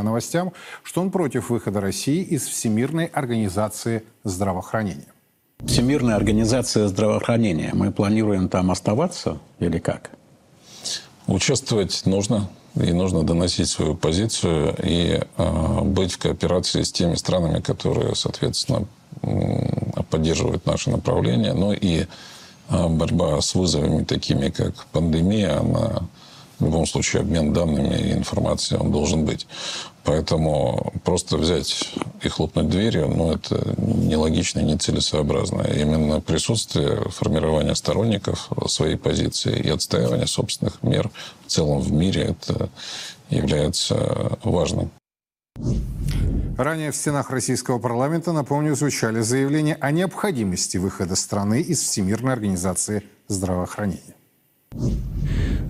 новостям, что он против выхода России из Всемирной организации здравоохранения. Всемирная организация здравоохранения. Мы планируем там оставаться или как? Участвовать нужно. И нужно доносить свою позицию и э, быть в кооперации с теми странами, которые, соответственно, поддерживают наше направление. Ну и э, борьба с вызовами, такими как пандемия, она в любом случае обмен данными и информацией он должен быть. Поэтому просто взять и хлопнуть дверью, ну, это нелогично нецелесообразно. Именно присутствие, формирование сторонников своей позиции и отстаивание собственных мер в целом в мире, это является важным. Ранее в стенах российского парламента, напомню, звучали заявления о необходимости выхода страны из Всемирной организации здравоохранения.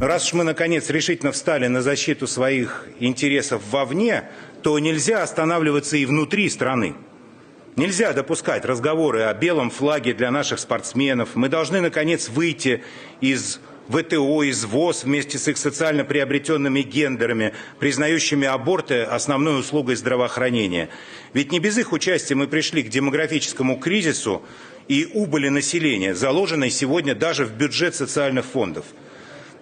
Раз уж мы, наконец, решительно встали на защиту своих интересов вовне, то нельзя останавливаться и внутри страны. Нельзя допускать разговоры о белом флаге для наших спортсменов. Мы должны, наконец, выйти из ВТО, из ВОЗ вместе с их социально приобретенными гендерами, признающими аборты основной услугой здравоохранения. Ведь не без их участия мы пришли к демографическому кризису и убыли населения, заложенной сегодня даже в бюджет социальных фондов –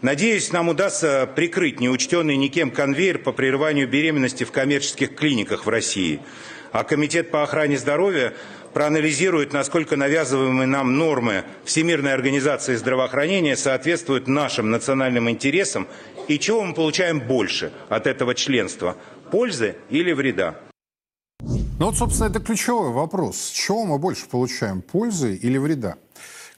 Надеюсь, нам удастся прикрыть неучтенный никем конвейер по прерыванию беременности в коммерческих клиниках в России. А Комитет по охране здоровья проанализирует, насколько навязываемые нам нормы Всемирной организации здравоохранения соответствуют нашим национальным интересам и чего мы получаем больше от этого членства – пользы или вреда. Ну вот, собственно, это ключевой вопрос. Чего мы больше получаем – пользы или вреда?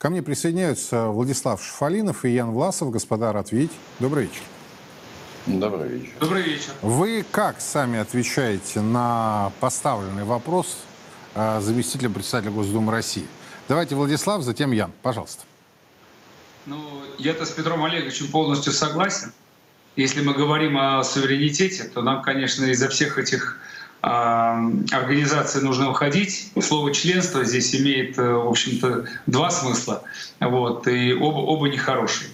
Ко мне присоединяются Владислав Шафалинов и Ян Власов. Господа, рад видеть. Добрый вечер. Добрый вечер. Добрый вечер. Вы как сами отвечаете на поставленный вопрос э, заместителя председателя Госдумы России? Давайте Владислав, затем Ян. Пожалуйста. Ну, я-то с Петром Олеговичем полностью согласен. Если мы говорим о суверенитете, то нам, конечно, из-за всех этих организации нужно уходить. Слово членство здесь имеет, э, в общем-то, два смысла, вот, и оба, оба нехорошие.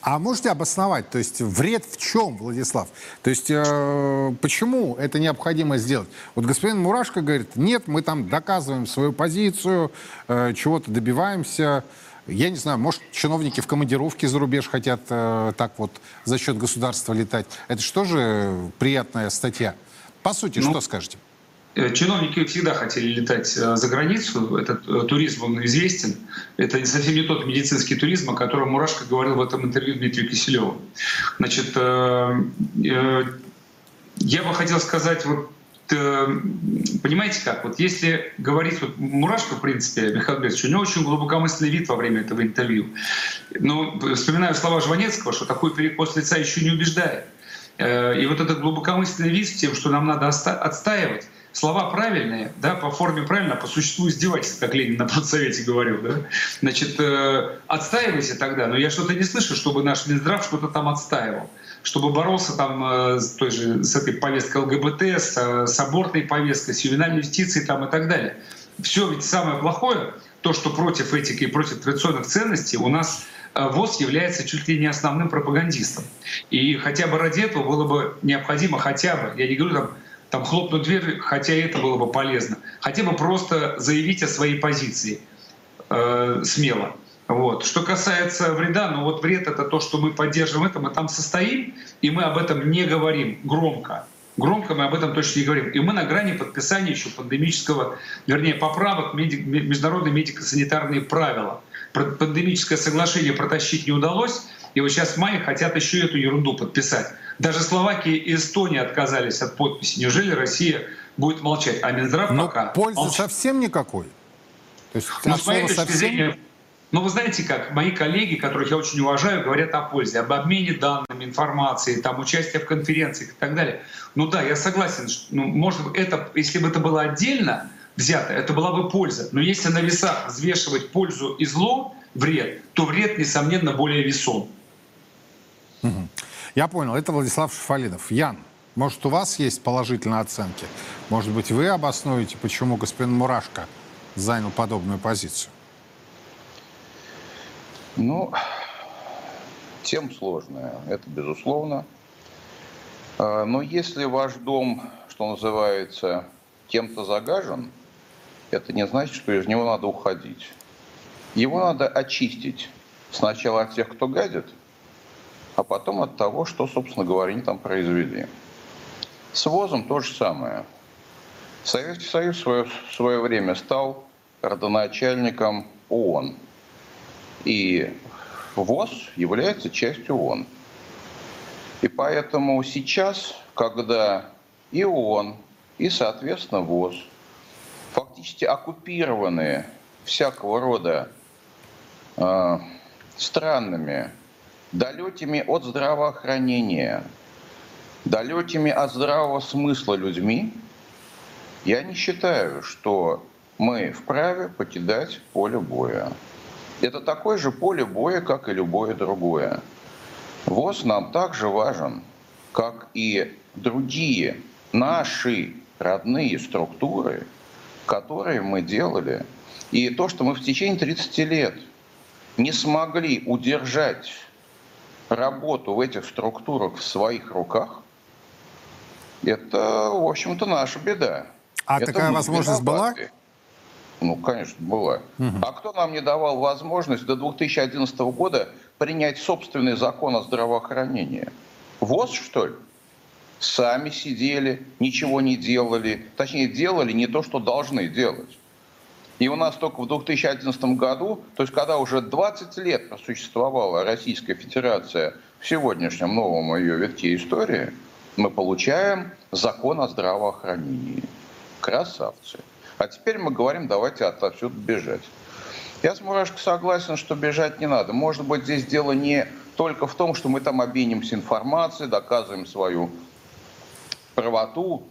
А можете обосновать, то есть вред в чем, Владислав? То есть э, почему это необходимо сделать? Вот господин Мурашко говорит, нет, мы там доказываем свою позицию, э, чего-то добиваемся. Я не знаю, может, чиновники в командировке за рубеж хотят э, так вот за счет государства летать. Это что же приятная статья? По сути, ну, что скажете? Э, чиновники всегда хотели летать э, за границу. Этот э, туризм, он известен. Это совсем не тот медицинский туризм, о котором Мурашко говорил в этом интервью Дмитрию Киселеву. Значит, я бы хотел сказать, вот понимаете как, вот если говорить, вот Мурашко, в принципе, Михаил Борисович, у него очень глубокомысленный вид во время этого интервью. Но вспоминаю слова Жванецкого, что такой перекос лица еще не убеждает. Э, и вот этот глубокомысленный вид тем, что нам надо отстаивать, слова правильные, да, по форме правильно, по существу издевательства, как Ленин на Продсовете говорил, да, значит, э, отстаивайся тогда, но я что-то не слышу, чтобы наш Минздрав что-то там отстаивал, чтобы боролся там э, с той же, с этой повесткой ЛГБТ, с, с абортной повесткой, с ювенальной юстицией там и так далее. Все ведь самое плохое, то, что против этики и против традиционных ценностей у нас Э, ВОЗ является чуть ли не основным пропагандистом. И хотя бы ради этого было бы необходимо хотя бы, я не говорю там, там хлопнуть дверь, хотя это было бы полезно, хотя бы просто заявить о своей позиции э, смело. Вот. Что касается вреда, ну вот вред это то, что мы поддерживаем это, мы там состоим, и мы об этом не говорим громко. Громко мы об этом точно не говорим. И мы на грани подписания еще пандемического, вернее, поправок медик, международные медико-санитарные правила пандемическое соглашение протащить не удалось, и вот сейчас в мае хотят еще эту ерунду подписать. Даже Словакия и Эстония отказались от подписи. Неужели Россия будет молчать? А Минздрав Но пока пользы молчит. совсем никакой. То есть, ну, с моей точки совсем... зрения, ну, вы знаете как, мои коллеги, которых я очень уважаю, говорят о пользе, об обмене данными, информацией, там, участие в конференциях и так далее. Ну да, я согласен, что, ну, может, это, если бы это было отдельно, взято, это была бы польза. Но если на весах взвешивать пользу и зло, вред, то вред, несомненно, более весом. Я понял. Это Владислав Шафалинов. Ян, может, у вас есть положительные оценки? Может быть, вы обоснуете, почему господин Мурашко занял подобную позицию? Ну, тем сложная. Это безусловно. А, Но если ваш дом, что называется, кем-то загажен, это не значит, что из него надо уходить. Его надо очистить сначала от тех, кто гадит, а потом от того, что, собственно говоря, они там произвели. С ВОЗом то же самое. Советский Союз в свое, в свое время стал родоначальником ООН. И ВОЗ является частью ООН. И поэтому сейчас, когда и ООН, и, соответственно, ВОЗ фактически оккупированы всякого рода э, странными, далекими от здравоохранения, далекими от здравого смысла людьми, я не считаю, что мы вправе покидать поле боя. Это такое же поле боя, как и любое другое. ВОЗ нам также важен, как и другие наши родные структуры, которые мы делали. И то, что мы в течение 30 лет не смогли удержать работу в этих структурах в своих руках, это, в общем-то, наша беда. А Это такая возможность была? виноваты. Ну, конечно, была. А кто нам не давал возможность до 2011 года принять собственный закон о здравоохранении? ВОЗ, что ли? Сами сидели, ничего не делали. Точнее, делали не то, что должны делать. И у нас только в 2011 году, то есть когда уже 20 лет просуществовала Российская Федерация в сегодняшнем новом ее витке истории, мы получаем закон о здравоохранении. Красавцы. А теперь мы говорим, давайте отсюда бежать. Я с Мурашко согласен, что бежать не надо. Может быть, здесь дело не только в том, что мы там обменимся информацией, доказываем свою правоту.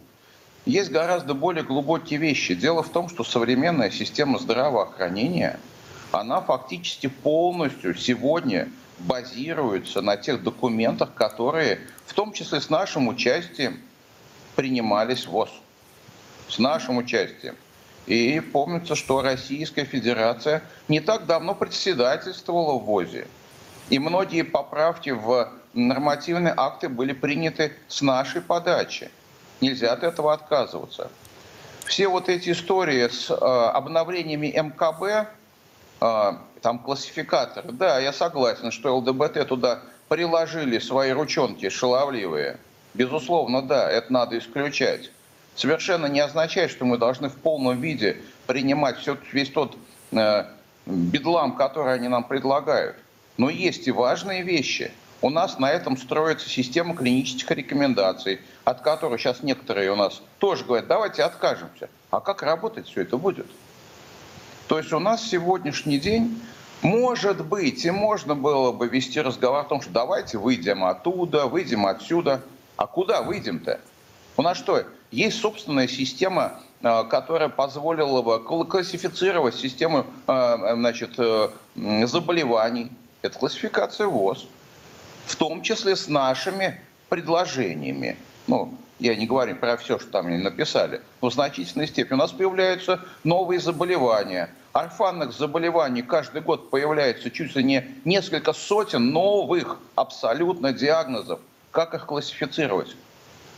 Есть гораздо более глубокие вещи. Дело в том, что современная система здравоохранения, она фактически полностью сегодня базируется на тех документах, которые, в том числе с нашим участием, принимались в ВОЗ. С нашим участием. И помнится, что Российская Федерация не так давно председательствовала в ВОЗе. И многие поправки в нормативные акты были приняты с нашей подачи. Нельзя от этого отказываться. Все вот эти истории с э, обновлениями МКБ, э, там классификаторы, да, я согласен, что ЛДБТ туда приложили свои ручонки шаловливые. Безусловно, да, это надо исключать совершенно не означает, что мы должны в полном виде принимать все, весь тот э, бедлам, который они нам предлагают. Но есть и важные вещи. У нас на этом строится система клинических рекомендаций, от которой сейчас некоторые у нас тоже говорят, давайте откажемся. А как работать все это будет? То есть у нас сегодняшний день может быть, и можно было бы вести разговор о том, что давайте выйдем оттуда, выйдем отсюда. А куда выйдем-то? У нас что, есть собственная система, э, которая позволила бы классифицировать систему э, значит, э, заболеваний. Это классификация ВОЗ. В том числе с нашими предложениями. Ну, я не говорю про все, что там они написали, но в значительной степени. У нас появляются новые заболевания. Орфанных заболеваний каждый год появляется чуть ли не несколько сотен новых абсолютно диагнозов. Как их классифицировать?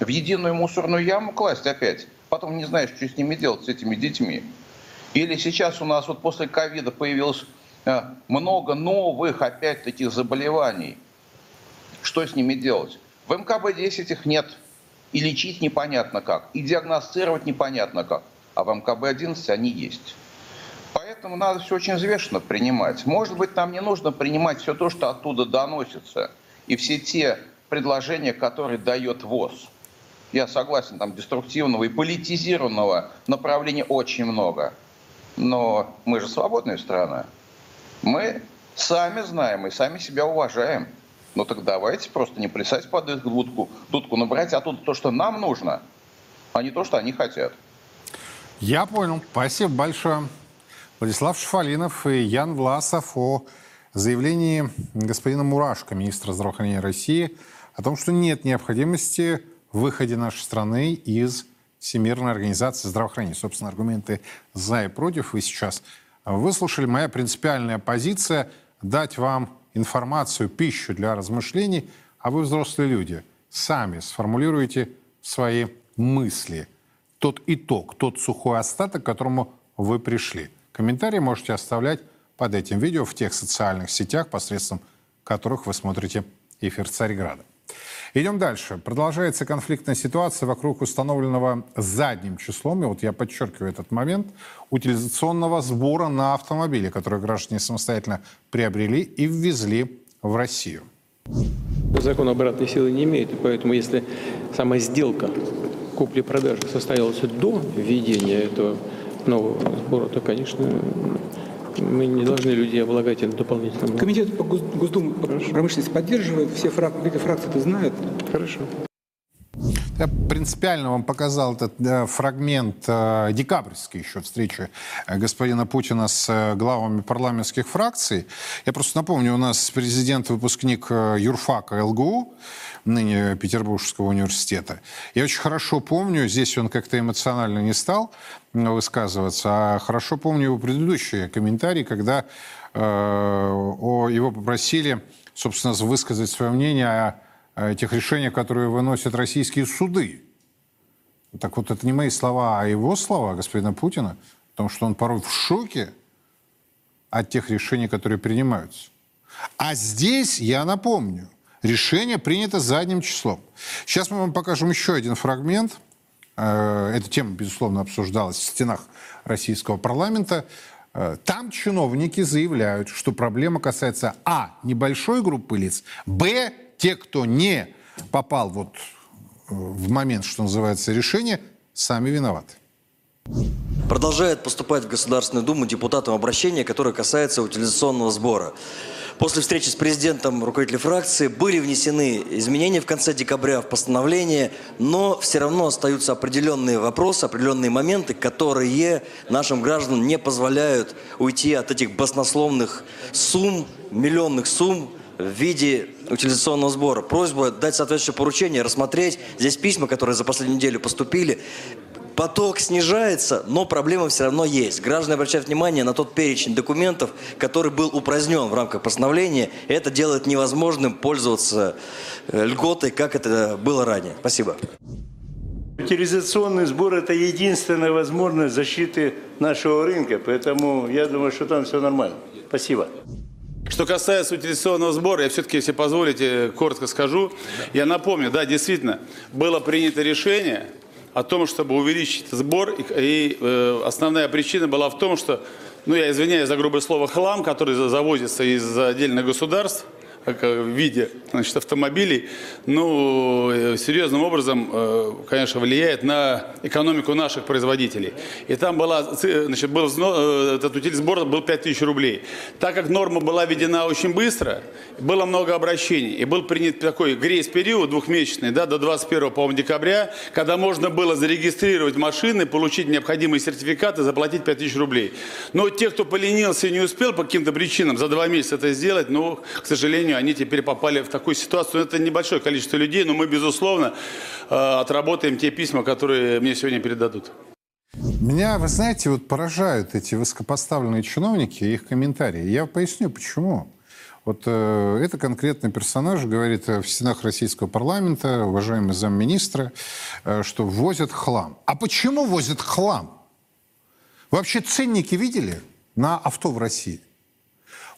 в единую мусорную яму класть опять. Потом не знаешь, что с ними делать, с этими детьми. Или сейчас у нас вот после ковида появилось э, много новых опять таких заболеваний. Что с ними делать? В МКБ-10 их нет. И лечить непонятно как, и диагностировать непонятно как. А в МКБ-11 они есть. Поэтому надо все очень взвешенно принимать. Может быть, нам не нужно принимать все то, что оттуда доносится, и все те предложения, которые дает ВОЗ. Я согласен, там деструктивного и политизированного направления очень много. Но мы же свободная страна. Мы сами знаем и сами себя уважаем. Ну так давайте просто не плясать под их дудку, дудку, но брать оттуда то, что нам нужно, а не то, что они хотят. Я понял. Спасибо большое. Владислав Шафалинов и Ян Власов о заявлении господина Мурашко, министра здравоохранения России, о том, что нет необходимости выходе нашей страны из Всемирной организации здравоохранения. Собственно, аргументы за и против вы сейчас выслушали. Моя принципиальная позиция – дать вам информацию, пищу для размышлений, а вы взрослые люди. сами сформулируйте свои мысли. Тот итог, тот сухой остаток, к которому вы пришли. Комментарии можете оставлять под этим видео в тех социальных сетях, посредством которых вы смотрите эфир Царьграда. Идем дальше. Продолжается конфликтная ситуация вокруг установленного задним числом, и вот я подчеркиваю этот момент, утилизационного сбора на автомобили, которые граждане самостоятельно приобрели и ввезли в Россию. Закон обратной силы не имеет, и поэтому если сама сделка купли-продажи состоялась до введения этого нового сбора, то, конечно, мы не должны людей облагать этим дополнительным. Комитет по Госдуму по промышленности поддерживает, все фрак, фракции это знают. Хорошо. Я принципиально вам показал этот э, фрагмент э, декабрьской еще встречи э, господина Путина с э, главами парламентских фракций. Я просто напомню, у нас президент-выпускник э, юрфака ЛГУ, ныне Петербургского университета. Я очень хорошо помню, здесь он как-то эмоционально не стал высказываться, а хорошо помню его предыдущие комментарии, когда э, о, его попросили, собственно, высказать свое мнение о тех решениях, которые выносят российские суды. Так вот, это не мои слова, а его слова, господина Путина, о том, что он порой в шоке от тех решений, которые принимаются. А здесь, я напомню, решение принято задним числом. Сейчас мы вам покажем еще один фрагмент. Э, эта тема, безусловно, обсуждалась в стенах российского парламента. Э, там чиновники заявляют, что проблема касается а. небольшой группы лиц, б те, кто не попал вот э, в момент, что называется, решения, сами виноваты. Продолжает поступать в Государственную Думу депутатам обращение, которое касается утилизационного сбора. После встречи с президентом руководителей фракции были внесены изменения в конце декабря в постановление, но все равно остаются определенные вопросы, определенные моменты, которые нашим гражданам не позволяют уйти от этих баснословных сумм, миллионных сумм, в виде утилизационного сбора. Просьба дать соответствующее поручение, рассмотреть. Здесь письма, которые за последнюю неделю поступили. Поток снижается, но проблема все равно есть. Граждане обращают внимание на тот перечень документов, который был упразднен в рамках постановления. Это делает невозможным пользоваться э, льготой, как это было ранее. Спасибо. Утилизационный сбор – это единственная возможность защиты нашего рынка, поэтому я думаю, что там все нормально. Спасибо. Что касается утилизационного сбора, я все-таки, если позволите, коротко скажу. Я напомню, да, действительно, было принято решение о том, чтобы увеличить сбор, и, и э, основная причина была в том, что, ну, я извиняюсь за грубое слово, хлам, который завозится из отдельных государств – в виде значит, автомобилей, ну, э, серьезным образом, э, конечно, влияет на экономику наших производителей. И там была, значит, был, э, этот утиль сбор был 5000 рублей. Так как норма была введена очень быстро, было много обращений, и был принят такой грейс-период двухмесячный, да, до 21 по декабря, когда можно было зарегистрировать машины, получить необходимые сертификаты, заплатить 5000 рублей. Но те, кто поленился и не успел по каким-то причинам за два месяца это сделать, ну, к сожалению, они теперь попали в такую ситуацию. Это небольшое количество людей, но мы, безусловно, э, отработаем те письма, которые мне сегодня передадут. Меня, вы знаете, вот поражают эти высокопоставленные чиновники и их комментарии. Я поясню, почему. Вот э, это конкретный персонаж говорит в стенах российского парламента, уважаемый замминистра, э, что возят хлам. А почему возят хлам? Вообще ценники видели на авто в России?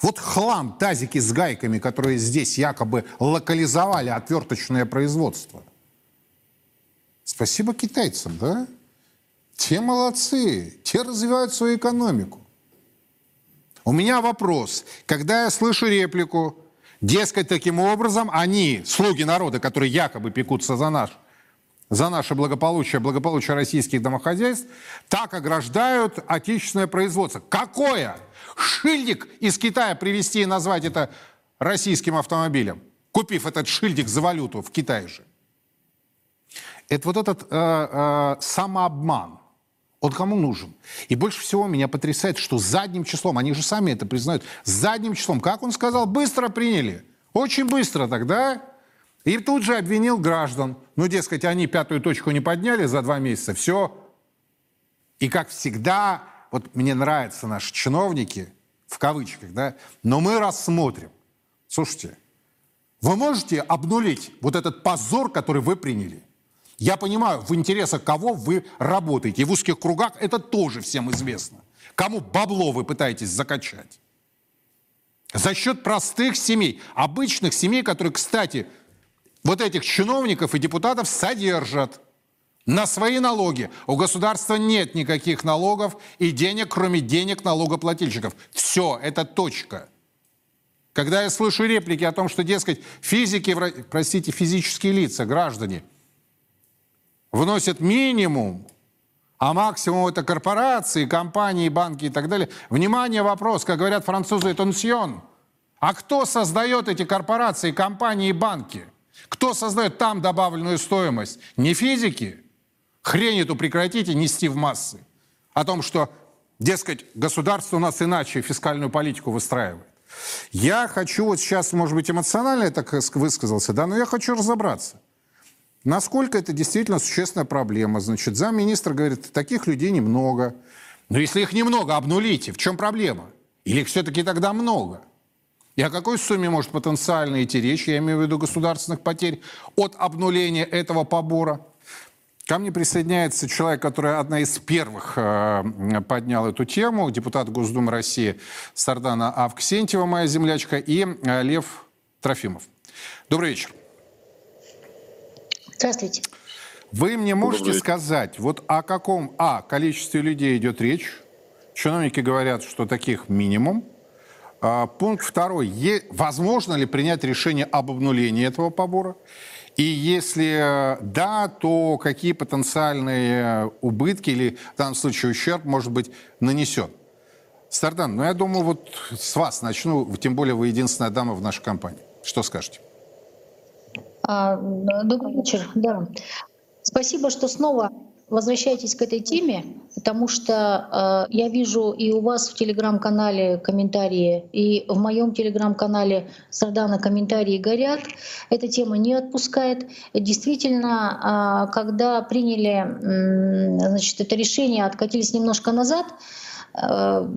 Вот хлам, тазики с гайками, которые здесь якобы локализовали отверточное производство. Спасибо китайцам, да? Те молодцы, те развивают свою экономику. У меня вопрос. Когда я слышу реплику, дескать, таким образом они, слуги народа, которые якобы пекутся за наш за наше благополучие, благополучие российских домохозяйств, так ограждают отечественное производство. Какое? Шильдик из Китая привезти и назвать это российским автомобилем, купив этот шильдик за валюту в Китае же. Это вот этот э, э, самообман. Он кому нужен? И больше всего меня потрясает, что задним числом, они же сами это признают, задним числом, как он сказал, быстро приняли. Очень быстро тогда. И тут же обвинил граждан. Ну, дескать, они пятую точку не подняли за два месяца, все. И как всегда, вот мне нравятся наши чиновники, в кавычках, да, но мы рассмотрим. Слушайте, Вы можете обнулить вот этот позор, который вы приняли? Я понимаю, в интересах кого вы работаете. И в узких кругах это тоже всем известно. Кому бабло вы пытаетесь закачать? За счет простых семей, обычных семей, которые, кстати, вот этих чиновников и депутатов содержат на свои налоги. У государства нет никаких налогов и денег, кроме денег налогоплательщиков. Все, это точка. Когда я слышу реплики о том, что, дескать, физики, простите, физические лица, граждане, вносят минимум, а максимум это корпорации, компании, банки и так далее. Внимание, вопрос, как говорят французы, тонсьон. А кто создает эти корпорации, компании и банки? Кто создает там добавленную стоимость? Не физики? Хрень эту прекратите нести в массы. О том, что, дескать, государство у нас иначе фискальную политику выстраивает. Я хочу вот сейчас, может быть, эмоционально я так высказался, да, но я хочу разобраться. Насколько это действительно существенная проблема? Значит, замминистра говорит, таких людей немного. Но если их немного, обнулите. В чем проблема? Или их все-таки тогда много? И о какой сумме может потенциально идти речь, я имею в виду государственных потерь, от обнуления этого побора? Ко мне присоединяется человек, который одна из первых э, поднял эту тему, депутат Госдумы России Сардана Авксентьева, моя землячка, и э, Лев Трофимов. Добрый вечер. Здравствуйте. Вы мне можете сказать, вот о каком, а, количестве людей идет речь? Чиновники говорят, что таких минимум. А, пункт второй. Е, возможно ли принять решение об обнулении этого побора? И если да, то какие потенциальные убытки или в данном случае ущерб может быть нанесен? Стардан, ну я думаю, вот с вас начну, тем более вы единственная дама в нашей компании. Что скажете? А, добрый вечер. Да. Спасибо, что снова возвращайтесь к этой теме, потому что э, я вижу и у вас в телеграм-канале комментарии, и в моем телеграм-канале Сардана комментарии горят. Эта тема не отпускает. Действительно, э, когда приняли э, значит, это решение, откатились немножко назад, э,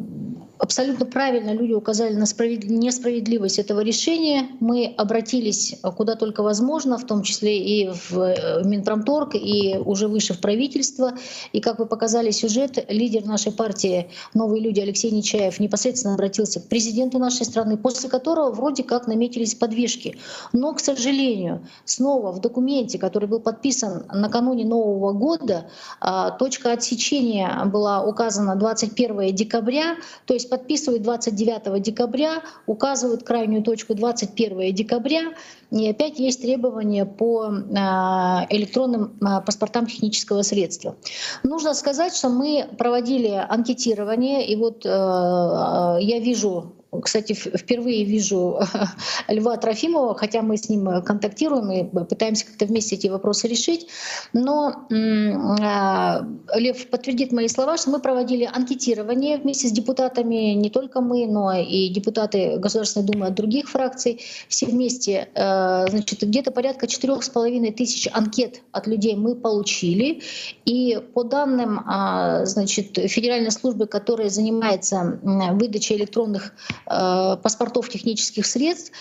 Абсолютно правильно люди указали на несправедливость этого решения. Мы обратились куда только возможно, в том числе и в э, Минпромторг, и уже выше в правительство. И как вы показали сюжет, лидер нашей партии «Новые люди» Алексей Нечаев непосредственно обратился к президенту нашей страны, после которого вроде как наметились подвижки. Но, к сожалению, снова в документе, который был подписан накануне Нового года, а, точка отсечения была указана 21 декабря, то есть есть подписывают 29 декабря, указывают крайнюю точку 21 декабря, и опять есть требования по а, электронным а, паспортам технического средства. Нужно сказать, что мы проводили анкетирование, и вот э, я вижу кстати, впервые вижу Льва Трофимова, хотя мы с ним контактируем и пытаемся как-то вместе эти вопросы решить. Но а, Лев подтвердит мои слова, что мы проводили анкетирование вместе с депутатами, не только мы, но и депутаты Государственной Думы от других фракций. Все вместе, э, значит, где-то порядка четырех с половиной тысяч анкет от людей мы получили. И по данным а, значит, Федеральной службы, которая занимается выдачей электронных паспортов технических средств,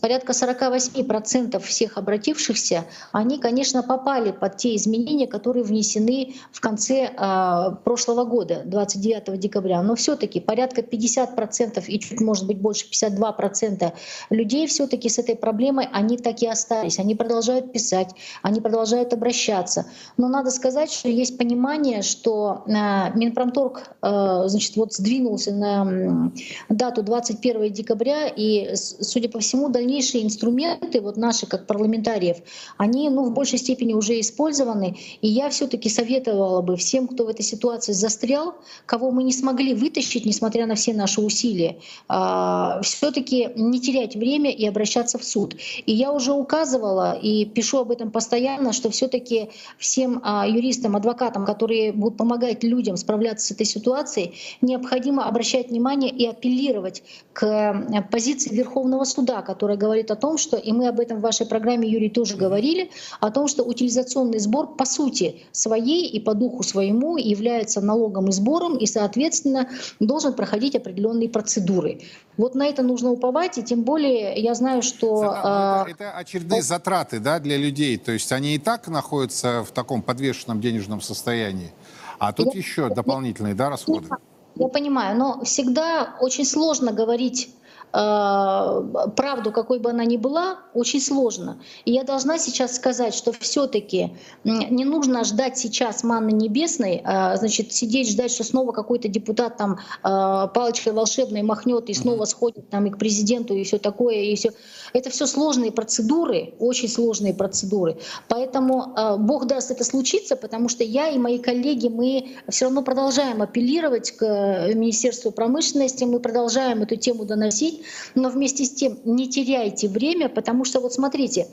порядка 48% всех обратившихся, они, конечно, попали под те изменения, которые внесены в конце э, прошлого года, 29 декабря. Но все-таки порядка 50% и чуть, может быть, больше 52% людей все-таки с этой проблемой, они так и остались. Они продолжают писать, они продолжают обращаться. Но надо сказать, что есть понимание, что э, Минпромторг значит, вот сдвинулся на дату 21 декабря, и, судя по всему, дальнейшие инструменты, вот наши как парламентариев, они ну, в большей степени уже использованы. И я все-таки советовала бы всем, кто в этой ситуации застрял, кого мы не смогли вытащить, несмотря на все наши усилия, а, все-таки не терять время и обращаться в суд. И я уже указывала и пишу об этом постоянно, что все-таки всем а, юристам, адвокатам, которые будут помогать людям справляться с этой ситуацией, необходимо обращать внимание и апеллировать апеллировать к э, позиции Верховного суда, которая говорит о том, что, и мы об этом в вашей программе, Юрий, тоже говорили, о том, что утилизационный сбор по сути своей и по духу своему является налогом и сбором, и, соответственно, должен проходить определенные процедуры. Вот на это нужно уповать, и тем более я знаю, что... Это, это очередные затраты да, для людей, то есть они и так находятся в таком подвешенном денежном состоянии, а тут еще дополнительные да, расходы. Я понимаю, но всегда очень сложно говорить Э, правду, какой бы она ни была, очень сложно. И я должна сейчас сказать, что все-таки не нужно ждать сейчас манны небесной, а, значит, сидеть, ждать, что снова какой-то депутат там э, палочкой волшебной махнет и снова сходит там и к президенту и все такое, и все. Это все сложные процедуры, очень сложные процедуры. Поэтому э, Бог даст это случиться, потому что я и мои коллеги, мы все равно продолжаем апеллировать к Министерству промышленности, мы продолжаем эту тему доносить но вместе с тем не теряйте время, потому что вот смотрите,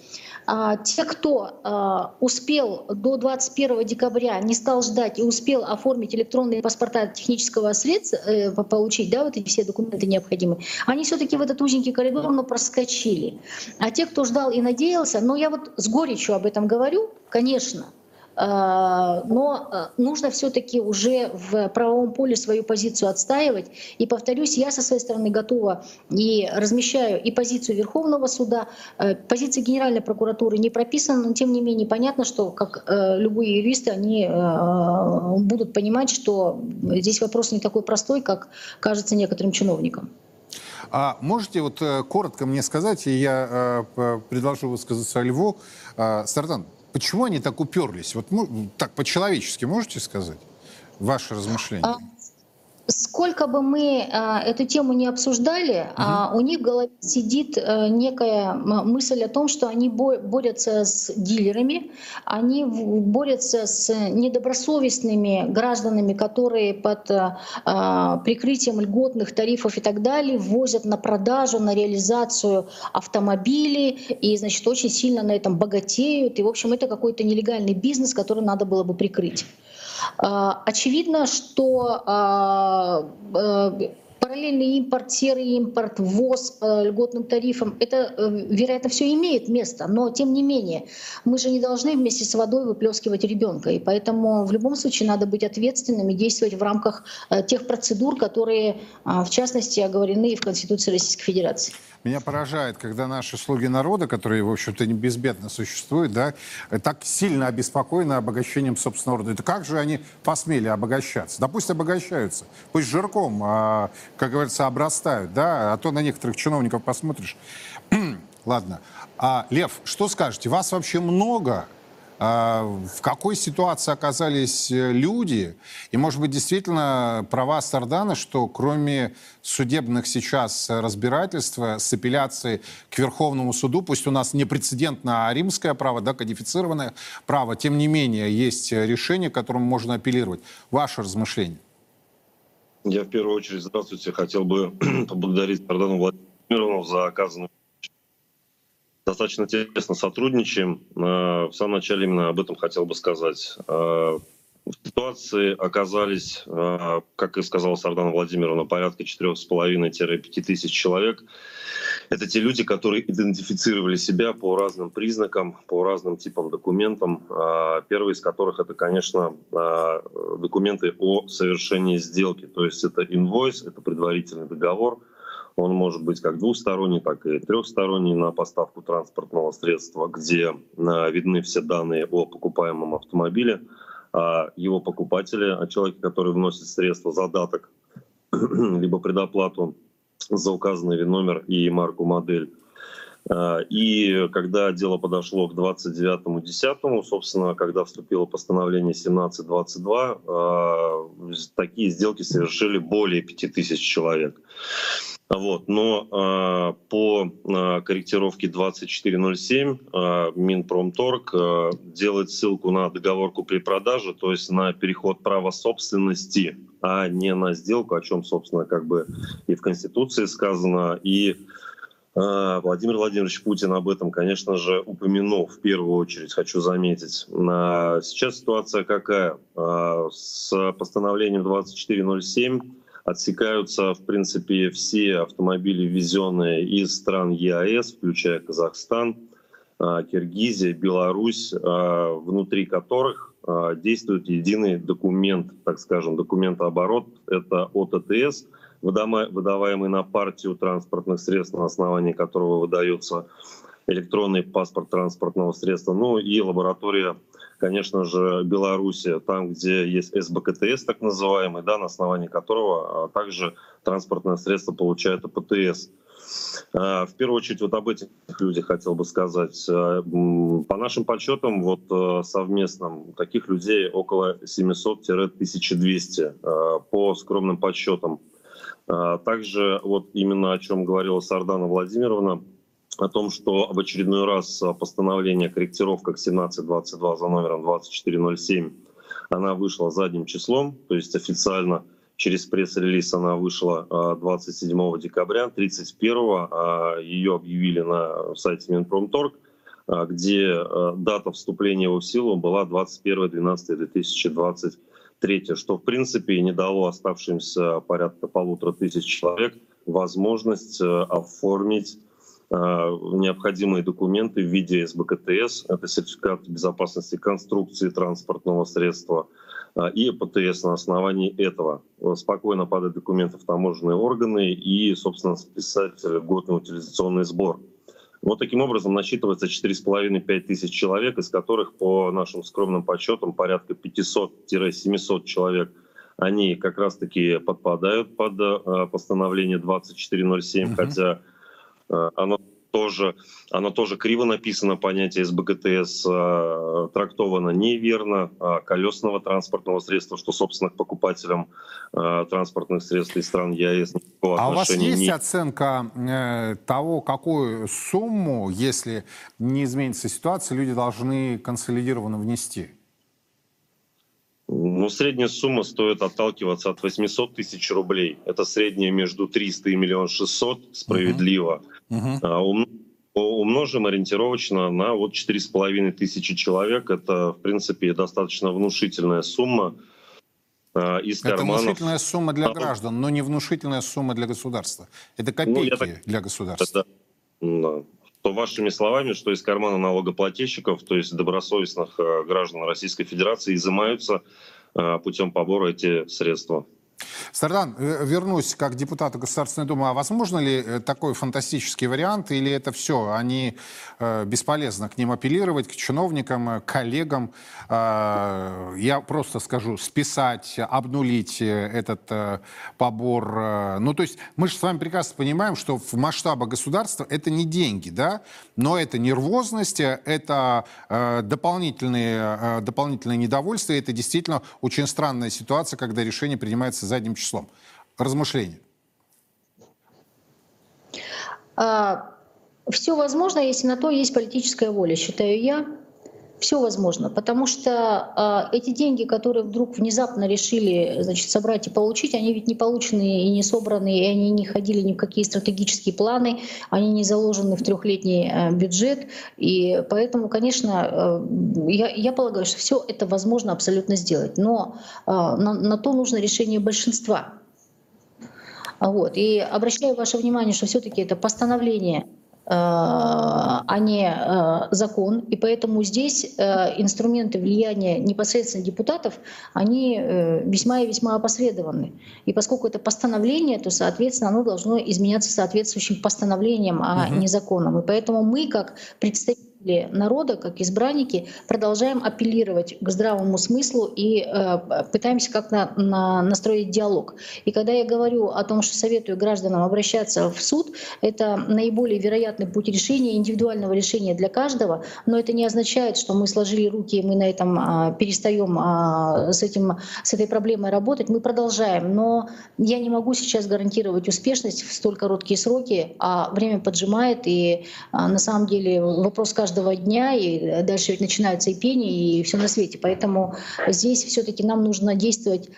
а, те, кто а, успел до 21 декабря, не стал ждать и успел оформить электронные паспорта технического средства, э, получить, да, вот эти все документы необходимые, они все-таки в этот узенький коридор, но проскочили. А те, кто ждал и надеялся, но я вот с горечью об этом говорю, конечно, а, но а, нужно все-таки уже в правовом поле свою позицию отстаивать. И повторюсь, я со своей стороны готова и размещаю и позицию Верховного суда, э, позиция Генеральной прокуратуры не прописана, но тем не менее понятно, что как э, любые юристы, они э, будут понимать, что здесь вопрос не такой простой, как кажется некоторым чиновникам. А можете вот коротко мне сказать, и я предложу высказаться Льву. Сартан, Почему они так уперлись? Вот так по-человечески можете сказать? Ваши размышления. Сколько бы мы а, эту тему не обсуждали, а, у них в голове сидит а, некая мысль о том, что они бо борются с дилерами, они борются с недобросовестными гражданами, которые под а, прикрытием льготных тарифов и так далее возят на продажу, на реализацию автомобили и, значит, очень сильно на этом богатеют. И, в общем, это какой-то нелегальный бизнес, который надо было бы прикрыть. А, очевидно, что а, э, параллельный импорт, серый импорт, ввоз по льготным тарифам, это, э, вероятно, все имеет место, но тем не менее, мы же не должны вместе с водой выплескивать ребенка, и поэтому в любом случае надо быть ответственными, действовать в рамках э, тех процедур, которые, в частности, оговорены в Конституции Российской Федерации. Меня поражает, когда наши слуги народа, которые, в общем-то, не безбедно существуют, да, так сильно обеспокоены обогащением собственного рода. Это как же они посмели обогащаться? Да пусть обогащаются, пусть жирком, а, как говорится, обрастают, да, а то на некоторых чиновников посмотришь. Ладно. А, Лев, что скажете? Вас вообще много? А, в какой ситуации оказались э, люди. И, может быть, действительно права Сардана, что кроме судебных сейчас разбирательств с апелляцией к Верховному суду, пусть у нас не прецедентно, а римское право, да, кодифицированное право, тем не менее есть решение, к которому можно апеллировать. Ваше размышление? Я в первую очередь, здравствуйте, хотел бы поблагодарить Сардану Владимировну за оказанную достаточно тесно сотрудничаем. Э, в самом начале именно об этом хотел бы сказать. Э, в ситуации оказались, э, как и сказала Сардана Владимировна, порядка 4,5-5 тысяч человек. Это те люди, которые идентифицировали себя по разным признакам, по разным типам документам. Первый из которых это, конечно, документы о совершении сделки. То есть это инвойс, это предварительный договор – он может быть как двухсторонний, так и трехсторонний на поставку транспортного средства, где а, видны все данные о покупаемом автомобиле, а его покупателе, о человеке, который вносит средства, задаток, либо предоплату за указанный номер и марку модель. А, и когда дело подошло к 29.10, собственно, когда вступило постановление 1722, а, такие сделки совершили более 5000 человек. Вот. Но э, по э, корректировке 2407 э, Минпромторг э, делает ссылку на договор купли-продажи, то есть на переход права собственности, а не на сделку, о чем, собственно, как бы и в Конституции сказано. И э, Владимир Владимирович Путин об этом, конечно же, упомянул в первую очередь, хочу заметить. Сейчас ситуация какая? С постановлением 2407 Отсекаются, в принципе, все автомобили, ввезенные из стран ЕАЭС, включая Казахстан, а, Киргизия, Беларусь, а, внутри которых а, действует единый документ, так скажем, документооборот. Это ОТТС, выдаваемый на партию транспортных средств, на основании которого выдается электронный паспорт транспортного средства. Ну и лаборатория, конечно же, Беларуси, там, где есть СБКТС, так называемый, да, на основании которого также транспортное средство получает АПТС. А, в первую очередь вот об этих людях хотел бы сказать. А, по нашим подсчетам, вот а, совместным, таких людей около 700-1200 по скромным подсчетам. Также вот именно о чем говорила Сардана Владимировна, о том, что в очередной раз постановление корректировка к 1722 за номером 2407 она вышла задним числом, то есть официально – Через пресс-релиз она вышла 27 а, декабря, 31 а, ее объявили на сайте Минпромторг, а, где дата вступления его в силу была 21.12.2023, что в принципе не дало оставшимся порядка полутора тысяч человек возможность оформить необходимые документы в виде СБКТС, это сертификат безопасности конструкции транспортного средства, а, и ПТС на основании этого спокойно подать документы в таможенные органы и, собственно, списать годный утилизационный сбор. Вот таким образом насчитывается 4,5-5 тысяч человек, из которых, по нашим скромным подсчетам, порядка 500-700 человек, они как раз-таки подпадают под постановление 2407, угу. хотя оно тоже, оно тоже криво написано, понятие СБГТС э, трактовано неверно, э, колесного транспортного средства, что, собственно, к покупателям э, транспортных средств из стран ЕАЭС А у вас есть не... оценка э, того, какую сумму, если не изменится ситуация, люди должны консолидированно внести? Ну, средняя сумма стоит отталкиваться от 800 тысяч рублей. Это средняя между 300 и миллион 600, справедливо. Uh-huh. Uh-huh. Умножим ориентировочно на вот 4,5 тысячи человек. Это, в принципе, достаточно внушительная сумма а, из Это карманов. внушительная сумма для граждан, но не внушительная сумма для государства. Это копейки ну, так... для государства. Да. То вашими словами, что из кармана налогоплательщиков, то есть добросовестных э, граждан Российской Федерации, изымаются э, путем побора эти средства. Стардан, э, вернусь как депутату Государственной Думы. А возможно ли э, такой фантастический вариант, или это все, они э, бесполезно к ним апеллировать, к чиновникам, коллегам? Я просто скажу, списать, обнулить этот побор. Ну, то есть мы же с вами прекрасно понимаем, что в масштабах государства это не деньги, да, но это нервозность, это дополнительные, дополнительные недовольства, это действительно очень странная ситуация, когда решение принимается задним числом. Размышления. А, все возможно, если на то есть политическая воля, считаю я. Все возможно, потому что э, эти деньги, которые вдруг внезапно решили значит, собрать и получить, они ведь не получены и не собраны, и они не ходили ни в какие стратегические планы, они не заложены в трехлетний э, бюджет. И поэтому, конечно, э, я, я полагаю, что все это возможно абсолютно сделать. Но э, на, на то нужно решение большинства. Вот. И обращаю ваше внимание, что все-таки это постановление а не э, закон. И поэтому здесь э, инструменты влияния непосредственно депутатов, они весьма и весьма опосредованы. И поскольку это постановление, то, соответственно, оно должно изменяться соответствующим постановлением, а угу. не законом. И поэтому мы, как представители представители народа, как избранники, продолжаем апеллировать к здравому смыслу и э, пытаемся как-то на, настроить диалог. И когда я говорю о том, что советую гражданам обращаться в суд, это наиболее вероятный путь решения, индивидуального решения для каждого, но это не означает, что мы сложили руки и мы на этом а, перестаем а, с, этим, с этой проблемой работать. Мы продолжаем, но я не могу сейчас гарантировать успешность в столь короткие сроки, а время поджимает, и а, на самом деле вопрос каждого каждого дня, и дальше ведь начинаются и пение, и все на свете. Поэтому здесь все-таки нам нужно действовать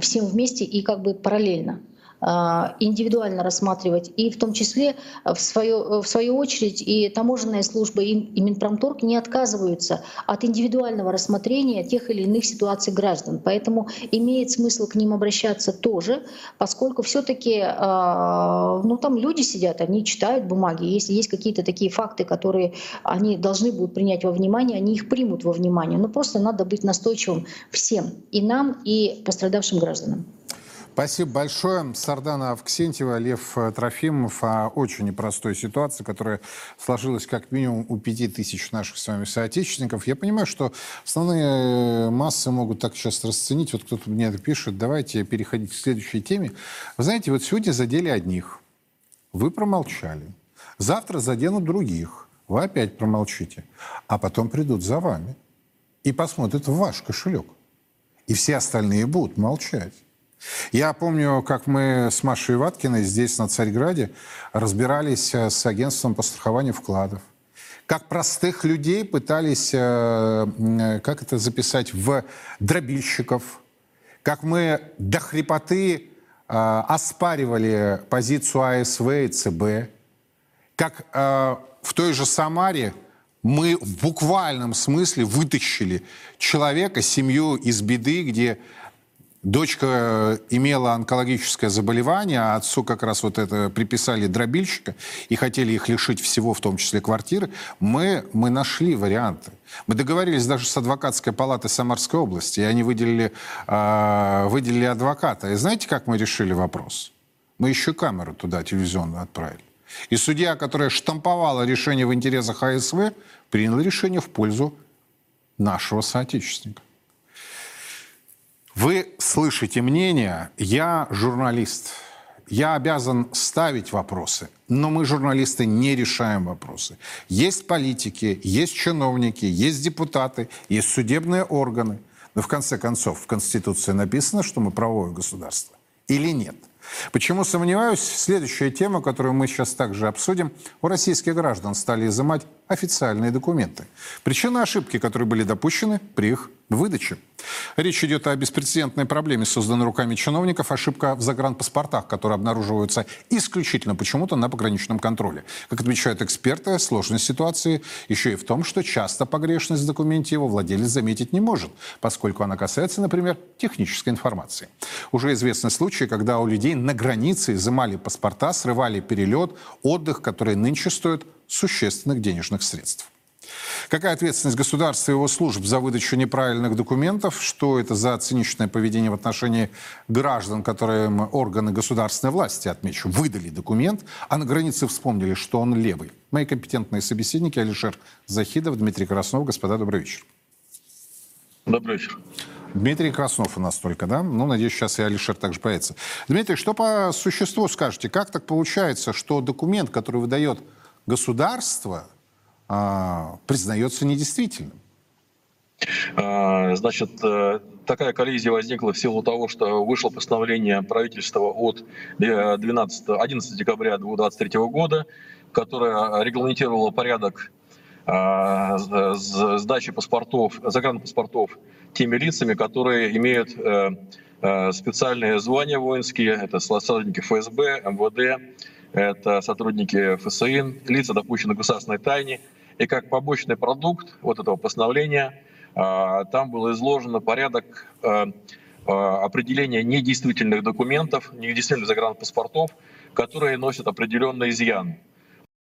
всем вместе и как бы параллельно. А, индивидуально рассматривать. И в том числе, в свою, в свою очередь, и таможенная служба, и, Минпромторг не отказываются от индивидуального рассмотрения тех или иных ситуаций граждан. Поэтому имеет смысл к ним обращаться тоже, поскольку все-таки ну, там люди сидят, они читают бумаги. Если есть какие-то такие факты, которые они должны будут принять во внимание, они их примут во внимание. Но просто надо быть настойчивым всем, и нам, и пострадавшим гражданам. Спасибо большое. Сардана Авксентьева, Лев Трофимов о очень непростой ситуации, которая сложилась как минимум у пяти тысяч наших с вами соотечественников. Я понимаю, что основные массы могут так сейчас расценить. Вот кто-то мне пишет. Давайте переходить к следующей теме. Вы знаете, вот сегодня задели одних. Вы промолчали. Завтра заденут других. Вы опять промолчите. А потом придут за вами и посмотрят в ваш кошелек. И все остальные будут молчать. Я помню, как мы с Машей Ваткиной здесь, на Царьграде, разбирались э, с агентством по страхованию вкладов. Как простых людей пытались, э, э, как это записать, в дробильщиков. Как мы до хрипоты оспаривали позицию АСВ и ЦБ. Как в той же Самаре мы в буквальном смысле вытащили человека, семью из беды, где дочка имела онкологическое заболевание, а отцу как раз вот это приписали дробильщика и хотели их лишить всего, в том числе квартиры, мы, мы нашли варианты. Мы договорились даже с адвокатской палатой Самарской области, и они выделили, э, выделили адвоката. И знаете, как мы решили вопрос? Мы еще камеру туда телевизионную отправили. И судья, которая штамповала решение в интересах АСВ, принял решение в пользу нашего соотечественника. Вы слышите мнение, я журналист, я обязан ставить вопросы, но мы, журналисты, не решаем вопросы. Есть политики, есть чиновники, есть депутаты, есть судебные органы. Но в конце концов в Конституции написано, что мы правовое государство. Или нет? Почему сомневаюсь? Следующая тема, которую мы сейчас также обсудим. У российских граждан стали изымать официальные документы. Причина ошибки, которые были допущены при их выдаче. Речь идет о беспрецедентной проблеме, созданной руками чиновников. Ошибка в загранпаспортах, которые обнаруживаются исключительно почему-то на пограничном контроле. Как отмечают эксперты, сложность ситуации еще и в том, что часто погрешность в документе его владелец заметить не может, поскольку она касается, например, технической информации. Уже известны случаи, когда у людей на границе изымали паспорта, срывали перелет, отдых, которые нынче стоят существенных денежных средств. Какая ответственность государства и его служб за выдачу неправильных документов? Что это за циничное поведение в отношении граждан, которым органы государственной власти, отмечу, выдали документ, а на границе вспомнили, что он левый? Мои компетентные собеседники Алишер Захидов, Дмитрий Краснов. Господа, добрый вечер. Добрый вечер. Дмитрий Краснов у нас только, да? Ну, надеюсь, сейчас и Алишер также появится. Дмитрий, что по существу скажете? Как так получается, что документ, который выдает государство а, признается недействительным. А, значит, э, такая коллизия возникла в силу того, что вышло постановление правительства от 12, э, 11 декабря 2023 года, которое регламентировало порядок а, сдачи паспортов, загранпаспортов теми лицами, которые имеют э, специальные звания воинские, это сотрудники ФСБ, МВД, это сотрудники ФСИН, лица, допущенные к государственной тайне. И как побочный продукт вот этого постановления а, там был изложен порядок а, а, определения недействительных документов, недействительных загранпаспортов, которые носят определенный изъян.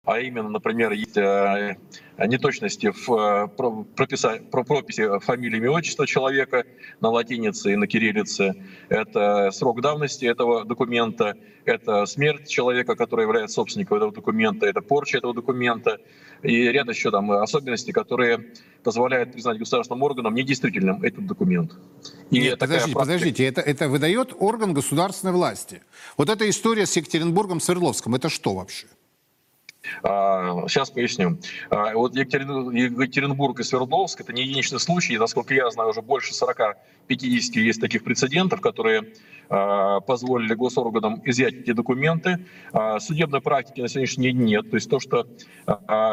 А именно, например, есть э, неточности в э, прописи, про прописи фамилии, имя, отчества человека на латинице и на кириллице. Это срок давности этого документа, это смерть человека, который является собственником этого документа, это порча этого документа и ряд еще там особенностей, которые позволяют признать государственным органам недействительным этот документ. И Нет, подождите, практика... подождите, это, это выдает орган государственной власти. Вот эта история с Екатеринбургом, Свердловском, это что вообще? Сейчас а, поясню. А, вот Екатеринбург и Свердловск – это не единичный случай. Насколько я знаю, уже больше 40-50 есть таких прецедентов, которые а, позволили госорганам изъять эти документы. Судебной практики на сегодняшний день нет. То есть то, что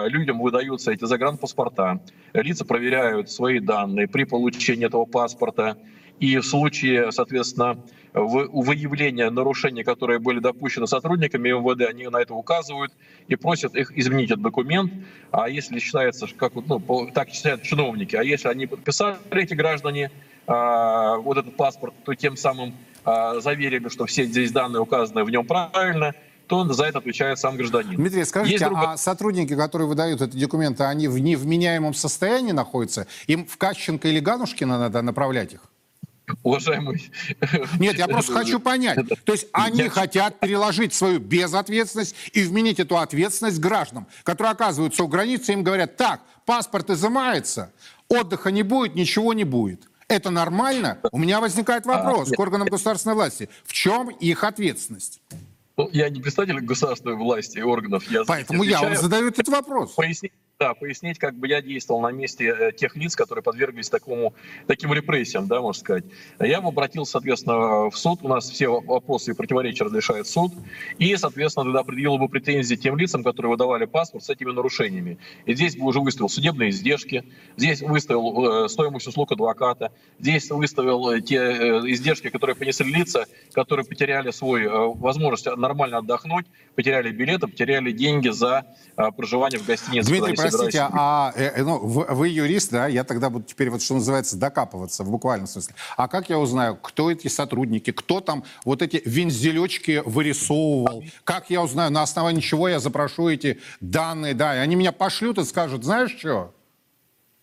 людям выдаются эти загранпаспорта, лица проверяют свои данные при получении этого паспорта, и в случае, соответственно, выявления нарушений, которые были допущены сотрудниками МВД, они на это указывают и просят их изменить этот документ. А если считается, как ну, так считают чиновники, а если они подписали эти граждане а, вот этот паспорт, то тем самым а, заверили, что все здесь данные указаны в нем правильно, то за это отвечает сам гражданин. Дмитрий, скажите, Есть другой... а сотрудники, которые выдают эти документы, они в невменяемом состоянии находятся? Им в Кащенко или Ганушкина надо направлять их? Уважаемый... Нет, я просто хочу понять. То есть они хотят переложить свою безответственность и вменить эту ответственность гражданам, которые оказываются у границы, им говорят, так, паспорт изымается, отдыха не будет, ничего не будет. Это нормально? У меня возникает а, вопрос к органам государственной власти. В чем их ответственность? Ну, я не представитель государственной власти и органов. Я Поэтому я вам задаю этот вопрос. Пояснить, да, пояснить, как бы я действовал на месте э, тех лиц, которые подверглись такому, таким репрессиям, да, можно сказать. Я бы обратился, соответственно, в суд. У нас все вопросы и противоречия разрешает суд. И, соответственно, тогда определил бы претензии тем лицам, которые выдавали паспорт с этими нарушениями. И здесь бы уже выставил судебные издержки, здесь выставил э, стоимость услуг адвоката, здесь выставил э, те издержки, которые понесли лица, которые потеряли свой возможность нормально отдохнуть, потеряли билеты, потеряли деньги за проживание в гостинице. Дмитрий, простите, а э, э, ну, вы, вы юрист, да? Я тогда буду теперь, вот что называется, докапываться в буквальном смысле. А как я узнаю, кто эти сотрудники, кто там вот эти вензелечки вырисовывал? Как я узнаю, на основании чего я запрошу эти данные, да? И они меня пошлют и скажут, знаешь что?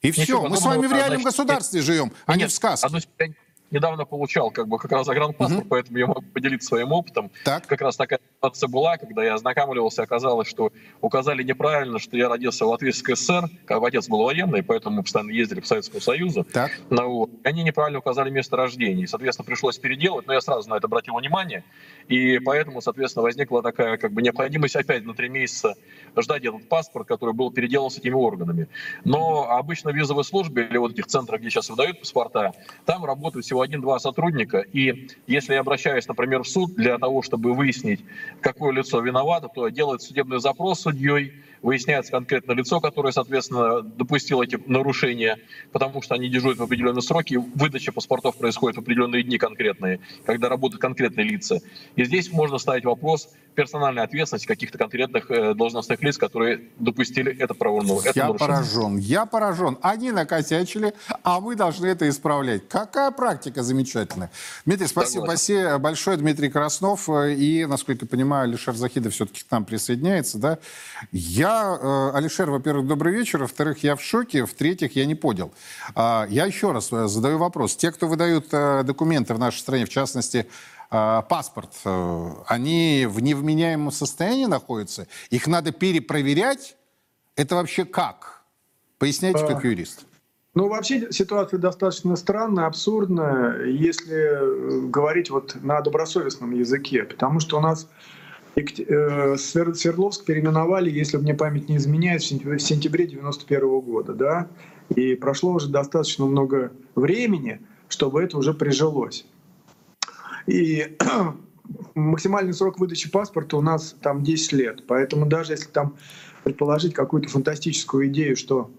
И все, мы с вами в реальном государстве живем, а не в сказке недавно получал как бы как раз загранпаспорт, угу. поэтому я могу поделиться своим опытом. Так. Как раз такая ситуация была, когда я ознакомливался, оказалось, что указали неправильно, что я родился в Латвийской ССР, как отец был военный, поэтому мы постоянно ездили по Советскому Союзу. Так. Ну, они неправильно указали место рождения, и, соответственно, пришлось переделать, но я сразу на это обратил внимание, и поэтому, соответственно, возникла такая как бы необходимость опять на три месяца ждать этот паспорт, который был переделан с этими органами. Но обычно в визовой службе или вот этих центрах, где сейчас выдают паспорта, там работают всего один-два сотрудника, и если я обращаюсь, например, в суд для того, чтобы выяснить, какое лицо виновато, то делает судебный запрос судьей, выясняется конкретно лицо, которое, соответственно, допустило эти нарушения, потому что они дежурят в определенные сроки, выдача паспортов происходит в определенные дни конкретные, когда работают конкретные лица. И здесь можно ставить вопрос персональной ответственности каких-то конкретных э, должностных лиц, которые допустили это правонарушение. Я поражен, я поражен. Они накосячили, а мы должны это исправлять. Какая практика замечательная. Дмитрий, спасибо, спасибо большое. Дмитрий Краснов э, и, насколько я понимаю, Алишер Захидов все-таки к нам присоединяется. Да? Я я, э, Алишер, во-первых, добрый вечер. Во-вторых, я в шоке. В-третьих, я не понял. А, я еще раз э, задаю вопрос. Те, кто выдают э, документы в нашей стране, в частности, паспорт, они в невменяемом состоянии находятся? Их надо перепроверять? Это вообще как? Поясняйте, как юрист. Ну, вообще ситуация достаточно странная, абсурдная, если говорить вот на добросовестном языке, потому что у нас Свердловск переименовали, если мне память не изменяет, в сентябре 91 года, да, и прошло уже достаточно много времени, чтобы это уже прижилось. И максимальный срок выдачи паспорта у нас там 10 лет, поэтому даже если там предположить какую-то фантастическую идею, что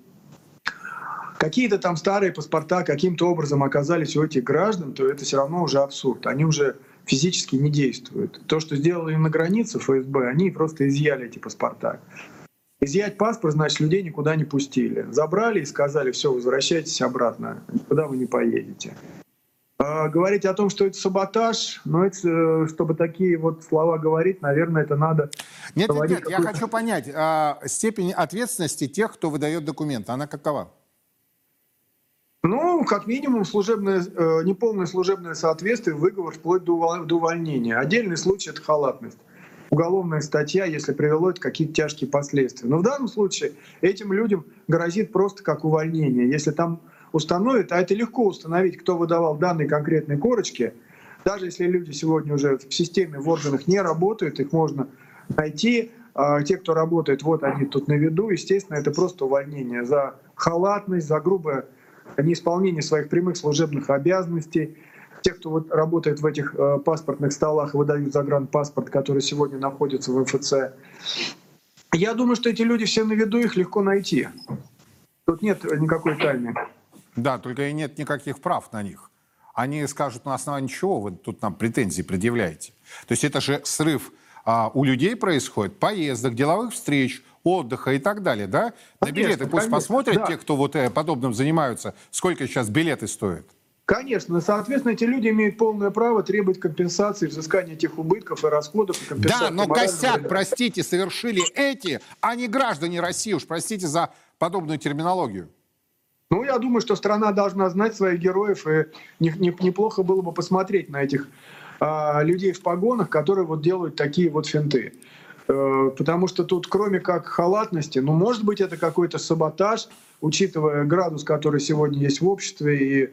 какие-то там старые паспорта каким-то образом оказались у этих граждан, то это все равно уже абсурд. Они уже физически не действуют. То, что сделали на границе ФСБ, они просто изъяли эти паспорта. Изъять паспорт, значит, людей никуда не пустили. Забрали и сказали, все, возвращайтесь обратно, никуда вы не поедете. А говорить о том, что это саботаж, но это, э, чтобы такие вот слова говорить, наверное, это надо... Нет, нет, нет, я хочу понять, а, степень ответственности тех, кто выдает документы, она какова? Ну, как минимум, служебное, э, неполное служебное соответствие, выговор вплоть до, увольнения. Отдельный случай — это халатность. Уголовная статья, если привело это какие-то тяжкие последствия. Но в данном случае этим людям грозит просто как увольнение. Если там установят, а это легко установить, кто выдавал данные конкретной корочки, даже если люди сегодня уже в системе, в органах не работают, их можно найти. А те, кто работает, вот они тут на виду, естественно, это просто увольнение за халатность, за грубое неисполнение своих прямых служебных обязанностей. Те, кто вот работает в этих э, паспортных столах, выдают загранпаспорт, который сегодня находится в МФЦ. Я думаю, что эти люди все на виду, их легко найти. Тут нет никакой тайны. Да, только и нет никаких прав на них. они скажут, на основании чего вы тут нам претензии предъявляете. То есть это же срыв а, у людей происходит, поездок, деловых встреч, отдыха и так далее, да? На билеты пусть конечно, посмотрят да. те, кто вот э, подобным занимаются, сколько сейчас билеты стоят. Конечно, соответственно, эти люди имеют полное право требовать компенсации, взыскания тех убытков и расходов. И компенсации Да, но косяк, вреда. простите, совершили эти, а не граждане России. Уж простите за подобную терминологию. Ну, я думаю, что страна должна знать своих героев, и не- не- неплохо было бы посмотреть на этих а, людей в погонах, которые вот делают такие вот финты. Э, Потому что тут, кроме как халатности, ну, может быть, это какой-то саботаж, учитывая градус, который сегодня есть в обществе, и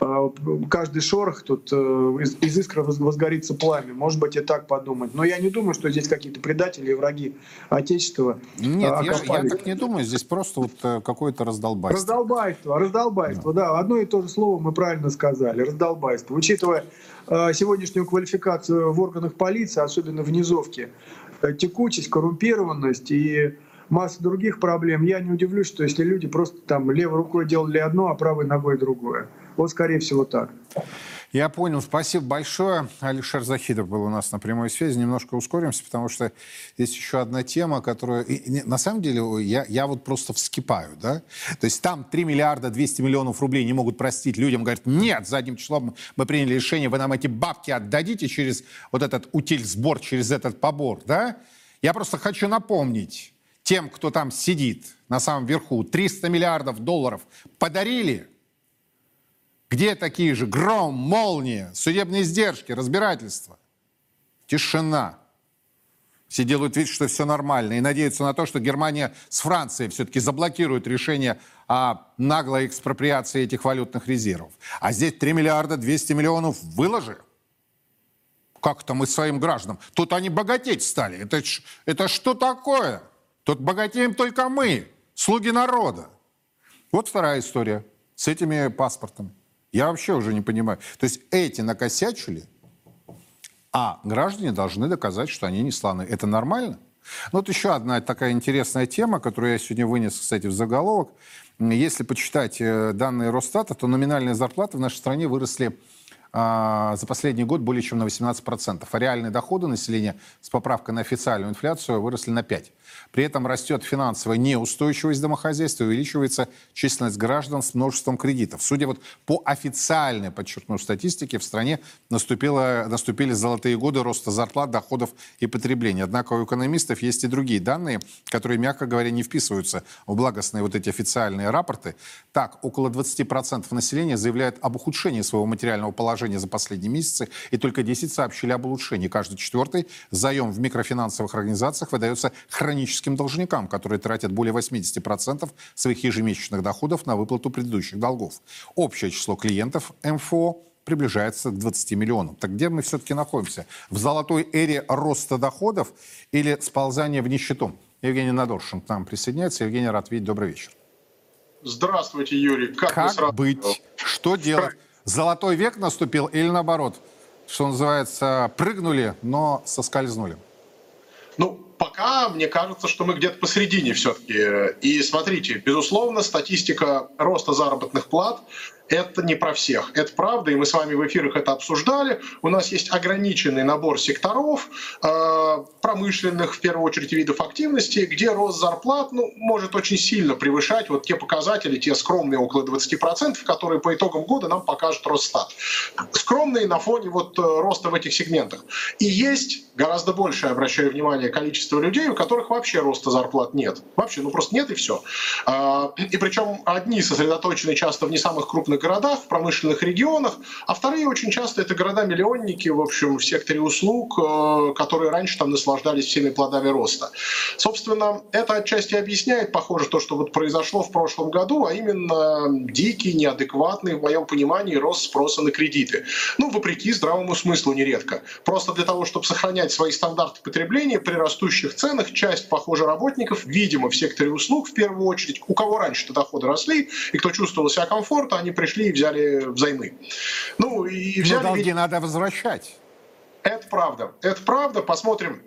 э, каждый шорох тут э, из, из искры воз- возгорится пламя. Может быть, и так подумать. Но я не думаю, что здесь какие-то предатели и враги Отечества. Нет, а, я, я так не думаю. Здесь просто вот какое-то раздолбайство. Раздолбайство, раздолбайство, да. Одно и то же слово мы правильно сказали. Раздолбайство. Учитывая сегодняшнюю квалификацию в органах полиции, особенно в низовке, текучесть, коррумпированность и масса других проблем, я не удивлюсь, что если люди просто там левой рукой делали одно, а правой ногой другое. Вот, скорее всего, так. Я понял. Спасибо большое. Алишер Захидов был у нас на прямой связи. Немножко ускоримся, потому что есть еще одна тема, которая... и- на самом деле я, я вот просто вскипаю, да? То есть там 3 миллиарда 200 миллионов рублей не могут простить людям. Говорят, нет, задним числом мы приняли решение, вы нам эти бабки отдадите через вот этот утиль сбор, через этот побор, да? Я просто хочу напомнить тем, кто там сидит на самом верху, 300 миллиардов долларов подарили – где такие же гром, молния, судебные издержки, разбирательства? Тишина. Все делают вид, что все нормально, и надеются на то, что Германия с Францией все-таки заблокирует решение о наглой экспроприации этих валютных резервов. А здесь 3 миллиарда 200 миллионов выложи. Как это мы своим гражданам? Тут они богатеть стали. Это, это что такое? Тут богатеем только мы, слуги народа. Вот вторая история с этими паспортами. Я вообще уже не понимаю. То есть эти накосячили, а граждане должны доказать, что они не славные. Это нормально? Ну, вот еще одна такая интересная тема, которую я сегодня вынес, кстати, в заголовок. Если почитать э, данные Росстата, то номинальные зарплаты в нашей стране выросли а, за последний год более чем на 18%, а реальные доходы населения с поправкой на официальную инфляцию выросли на 5%. При этом растет финансовая неустойчивость домохозяйства увеличивается численность граждан с множеством кредитов. Судя вот по официальной, подчеркну, статистике, в стране наступило, наступили золотые годы роста зарплат, доходов и потребления. Однако у экономистов есть и другие данные, которые, мягко говоря, не вписываются в благостные вот эти официальные рапорты. Так, около 20% населения заявляют об ухудшении своего материального положения за последние месяцы, и только 10 сообщили об улучшении. Каждый четвертый заем в микрофинансовых организациях выдается хроническим должникам, которые тратят более 80% своих ежемесячных доходов на выплату предыдущих долгов. Общее число клиентов МФО приближается к 20 миллионам. Так где мы все-таки находимся? В золотой эре роста доходов или сползания в нищету? Евгений Надоршин к нам присоединяется. Евгений, рад видеть. Добрый вечер. Здравствуйте, Юрий. Как, Как сразу- быть? Что делать? Золотой век наступил или наоборот? Что называется, прыгнули, но соскользнули. Ну, пока мне кажется, что мы где-то посередине все-таки. И смотрите, безусловно, статистика роста заработных плат это не про всех. Это правда, и мы с вами в эфирах это обсуждали. У нас есть ограниченный набор секторов, э, промышленных, в первую очередь, видов активности, где рост зарплат ну, может очень сильно превышать вот те показатели, те скромные около 20%, которые по итогам года нам покажут Росстат. Скромные на фоне вот э, роста в этих сегментах. И есть гораздо большее, обращаю внимание, количество людей, у которых вообще роста зарплат нет. Вообще, ну просто нет и все. И причем одни сосредоточены часто в не самых крупных городах, в промышленных регионах, а вторые очень часто это города-миллионники, в общем, в секторе услуг, э, которые раньше там наслаждались всеми плодами роста. Собственно, это отчасти объясняет, похоже, то, что вот произошло в прошлом году, а именно дикий, неадекватный, в моем понимании, рост спроса на кредиты. Ну, вопреки здравому смыслу нередко. Просто для того, чтобы сохранять свои стандарты потребления при растущих ценах, часть, похоже, работников, видимо, в секторе услуг в первую очередь, у кого раньше-то доходы росли, и кто чувствовал себя комфортно, они пришли и взяли взаймы. Ну, и Но взяли... долги ведь- надо возвращать. это правда. Это правда. Посмотрим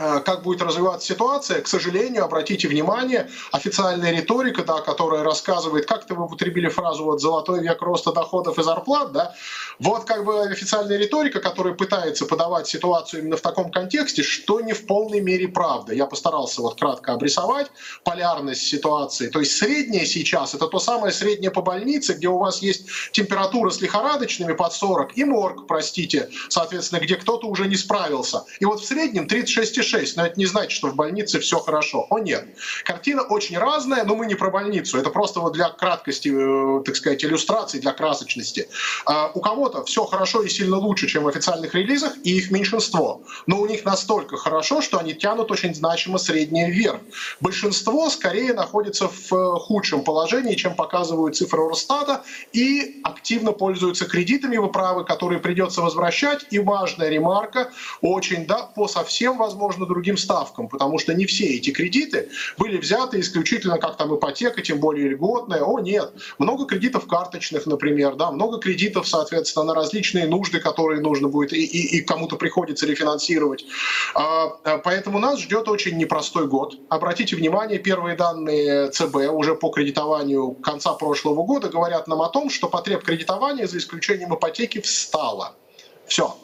как будет развиваться ситуация, к сожалению, обратите внимание, официальная риторика, да, которая рассказывает, как-то вы употребили фразу вот «золотой век роста доходов и зарплат», да, вот как бы официальная риторика, которая пытается подавать ситуацию именно в таком контексте, что не в полной мере правда. Я постарался вот кратко обрисовать полярность ситуации. То есть средняя сейчас – это то самое среднее по больнице, где у вас есть температура с лихорадочными под 40 и морг, простите, соответственно, где кто-то уже не справился. И вот в среднем 36,6 6, но это не значит, что в больнице все хорошо. О нет. Картина очень разная, но мы не про больницу. Это просто вот для краткости, э, так сказать, иллюстрации, для красочности. А у кого-то все хорошо и сильно лучше, чем в официальных релизах, и их меньшинство. Но у них настолько хорошо, что они тянут очень значимо среднее вверх. Большинство скорее находится в э, худшем положении, чем показывают цифры Росстата, и активно пользуются кредитами, вы правы, которые придется возвращать. И важная ремарка, очень, да, по совсем возможно возможно, другим ставкам, потому что не все эти кредиты были взяты исключительно как там ипотека, тем более льготная. О, нет. Много кредитов карточных, например, да, много кредитов, соответственно, на различные нужды, которые нужно будет и, и, и кому-то приходится рефинансировать. А, а, поэтому нас ждет очень непростой год. Обратите внимание, первые данные ЦБ уже по кредитованию конца прошлого года говорят нам о том, что потреб кредитования, за исключением ипотеки, встала. Все.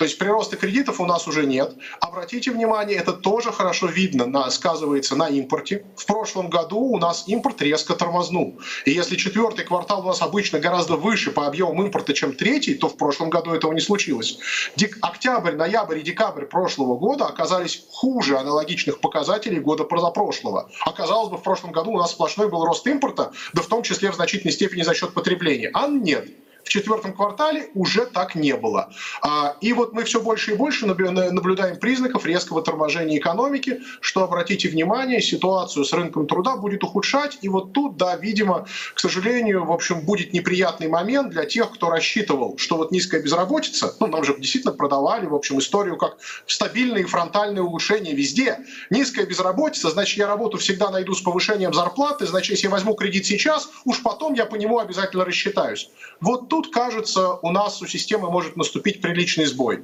То есть прироста кредитов у нас уже нет. Обратите внимание, это тоже хорошо видно, на, сказывается на импорте. В прошлом году у нас импорт резко тормознул. И если четвертый квартал у нас обычно гораздо выше по объемам импорта, чем третий, то в прошлом году этого не случилось. Дек- октябрь, ноябрь и декабрь прошлого года оказались хуже аналогичных показателей года прошлого. Оказалось бы, в прошлом году у нас сплошной был рост импорта, да в том числе в значительной степени за счет потребления. А нет в четвертом квартале уже так не было. А, и вот мы все больше и больше наблюдаем признаков резкого торможения экономики, что, обратите внимание, ситуацию с рынком труда будет ухудшать. И вот тут, да, видимо, к сожалению, в общем, будет неприятный момент для тех, кто рассчитывал, что вот низкая безработица, ну, нам же действительно продавали, в общем, историю как стабильное и фронтальное улучшение везде. Низкая безработица, значит, я работу всегда найду с повышением зарплаты, значит, если я возьму кредит сейчас, уж потом я по нему обязательно рассчитаюсь. Вот тут, кажется, у нас у системы может наступить приличный сбой.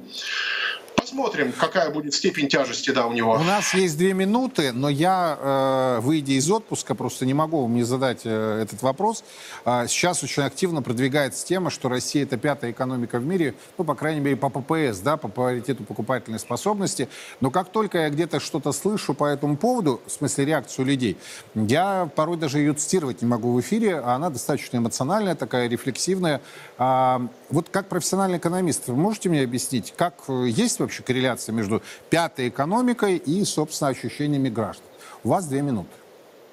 Посмотрим, какая будет степень тяжести да, у него. У нас есть две минуты, но я, э, выйдя из отпуска, просто не могу вам не задать э, этот вопрос. А, сейчас очень активно продвигается тема, что Россия это пятая экономика в мире, ну, по крайней мере, по ППС, да, по паритету покупательной способности. Но как только я где-то что-то слышу по этому поводу, в смысле реакцию людей, я порой даже ее цитировать не могу в эфире, а она достаточно эмоциональная, такая рефлексивная. А, вот как профессиональный экономист, вы можете мне объяснить, как э, есть вообще корреляция между пятой экономикой и, собственно, ощущениями граждан? У вас две минуты.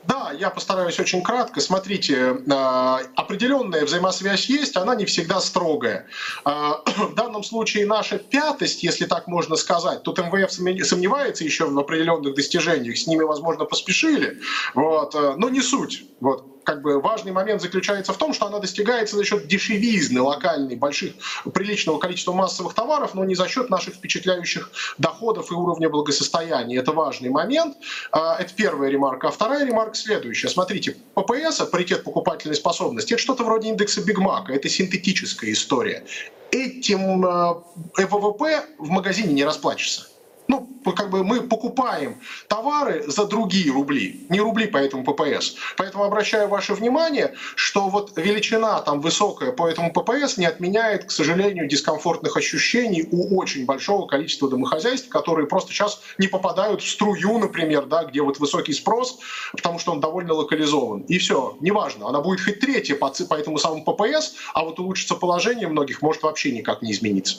Да, я постараюсь очень кратко. Смотрите, а, определенная взаимосвязь есть, она не всегда строгая. А, в данном случае наша пятость, если так можно сказать, тут МВФ сомневается еще в определенных достижениях, с ними, возможно, поспешили, вот, э, но не суть. Вот как бы важный момент заключается в том, что она достигается за счет дешевизны локальной, больших, приличного количества массовых товаров, но не за счет наших впечатляющих доходов и уровня благосостояния. Это важный момент. А, это первая ремарка. А вторая ремарка следующая. Смотрите, ППС, паритет покупательной способности, это что-то вроде индекса Бигмака, это синтетическая история. Этим э, ВВП в магазине не расплачешься. Ну, как бы мы покупаем товары за другие рубли, не рубли по этому ППС. Поэтому обращаю ваше внимание, что вот величина там высокая по этому ППС не отменяет, к сожалению, дискомфортных ощущений у очень большого количества домохозяйств, которые просто сейчас не попадают в струю, например, да, где вот высокий спрос, потому что он довольно локализован. И все, неважно, она будет хоть третья по, по этому самому ППС, а вот улучшится положение многих может вообще никак не измениться.